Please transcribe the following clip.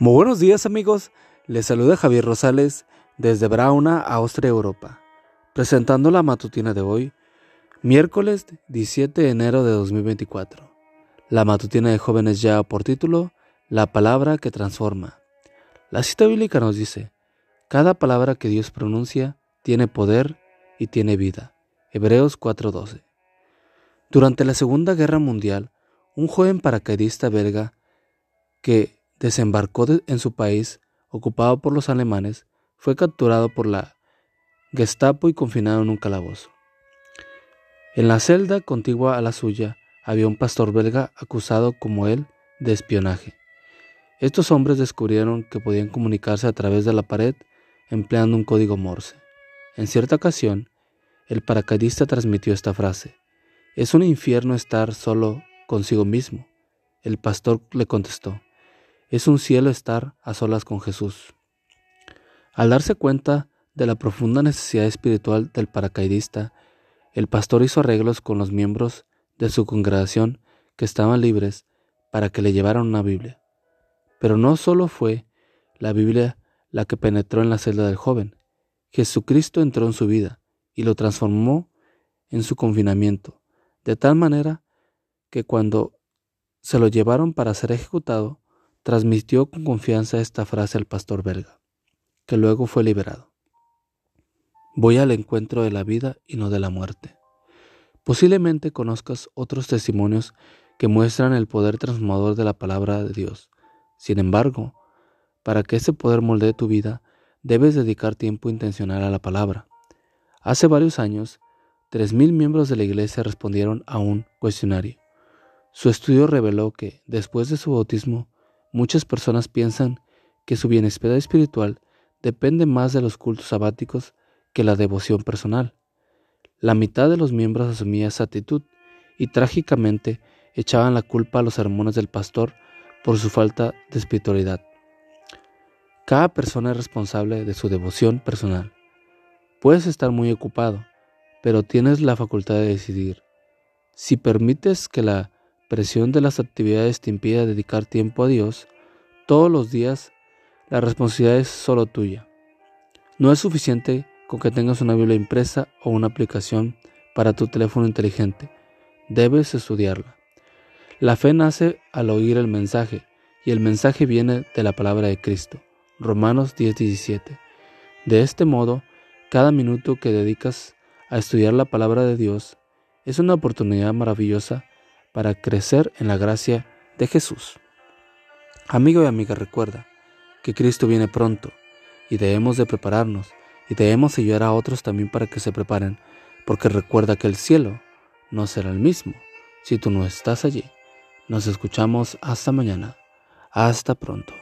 Muy buenos días amigos, les saluda Javier Rosales desde Brauna, Austria, Europa, presentando la matutina de hoy, miércoles 17 de enero de 2024. La matutina de jóvenes ya por título, La palabra que transforma. La cita bíblica nos dice, cada palabra que Dios pronuncia tiene poder y tiene vida. Hebreos 4:12. Durante la Segunda Guerra Mundial, un joven paracaidista belga que desembarcó en su país, ocupado por los alemanes, fue capturado por la Gestapo y confinado en un calabozo. En la celda contigua a la suya había un pastor belga acusado como él de espionaje. Estos hombres descubrieron que podían comunicarse a través de la pared empleando un código Morse. En cierta ocasión, el paracaidista transmitió esta frase, es un infierno estar solo consigo mismo. El pastor le contestó, es un cielo estar a solas con Jesús. Al darse cuenta de la profunda necesidad espiritual del paracaidista, el pastor hizo arreglos con los miembros de su congregación que estaban libres para que le llevaran una Biblia. Pero no solo fue la Biblia la que penetró en la celda del joven, Jesucristo entró en su vida y lo transformó en su confinamiento, de tal manera que cuando se lo llevaron para ser ejecutado, transmitió con confianza esta frase al pastor belga, que luego fue liberado. Voy al encuentro de la vida y no de la muerte. Posiblemente conozcas otros testimonios que muestran el poder transformador de la palabra de Dios. Sin embargo, para que ese poder moldee tu vida, debes dedicar tiempo intencional a la palabra. Hace varios años, 3.000 miembros de la iglesia respondieron a un cuestionario. Su estudio reveló que, después de su bautismo, Muchas personas piensan que su bienestar espiritual depende más de los cultos sabáticos que la devoción personal. La mitad de los miembros asumía esa actitud y trágicamente echaban la culpa a los sermones del pastor por su falta de espiritualidad. Cada persona es responsable de su devoción personal. Puedes estar muy ocupado, pero tienes la facultad de decidir. Si permites que la presión de las actividades te impide dedicar tiempo a Dios todos los días, la responsabilidad es solo tuya. No es suficiente con que tengas una Biblia impresa o una aplicación para tu teléfono inteligente. Debes estudiarla. La fe nace al oír el mensaje y el mensaje viene de la palabra de Cristo. Romanos 10:17. De este modo, cada minuto que dedicas a estudiar la palabra de Dios es una oportunidad maravillosa para crecer en la gracia de Jesús. Amigo y amiga, recuerda que Cristo viene pronto y debemos de prepararnos y debemos ayudar a otros también para que se preparen, porque recuerda que el cielo no será el mismo si tú no estás allí. Nos escuchamos hasta mañana. Hasta pronto.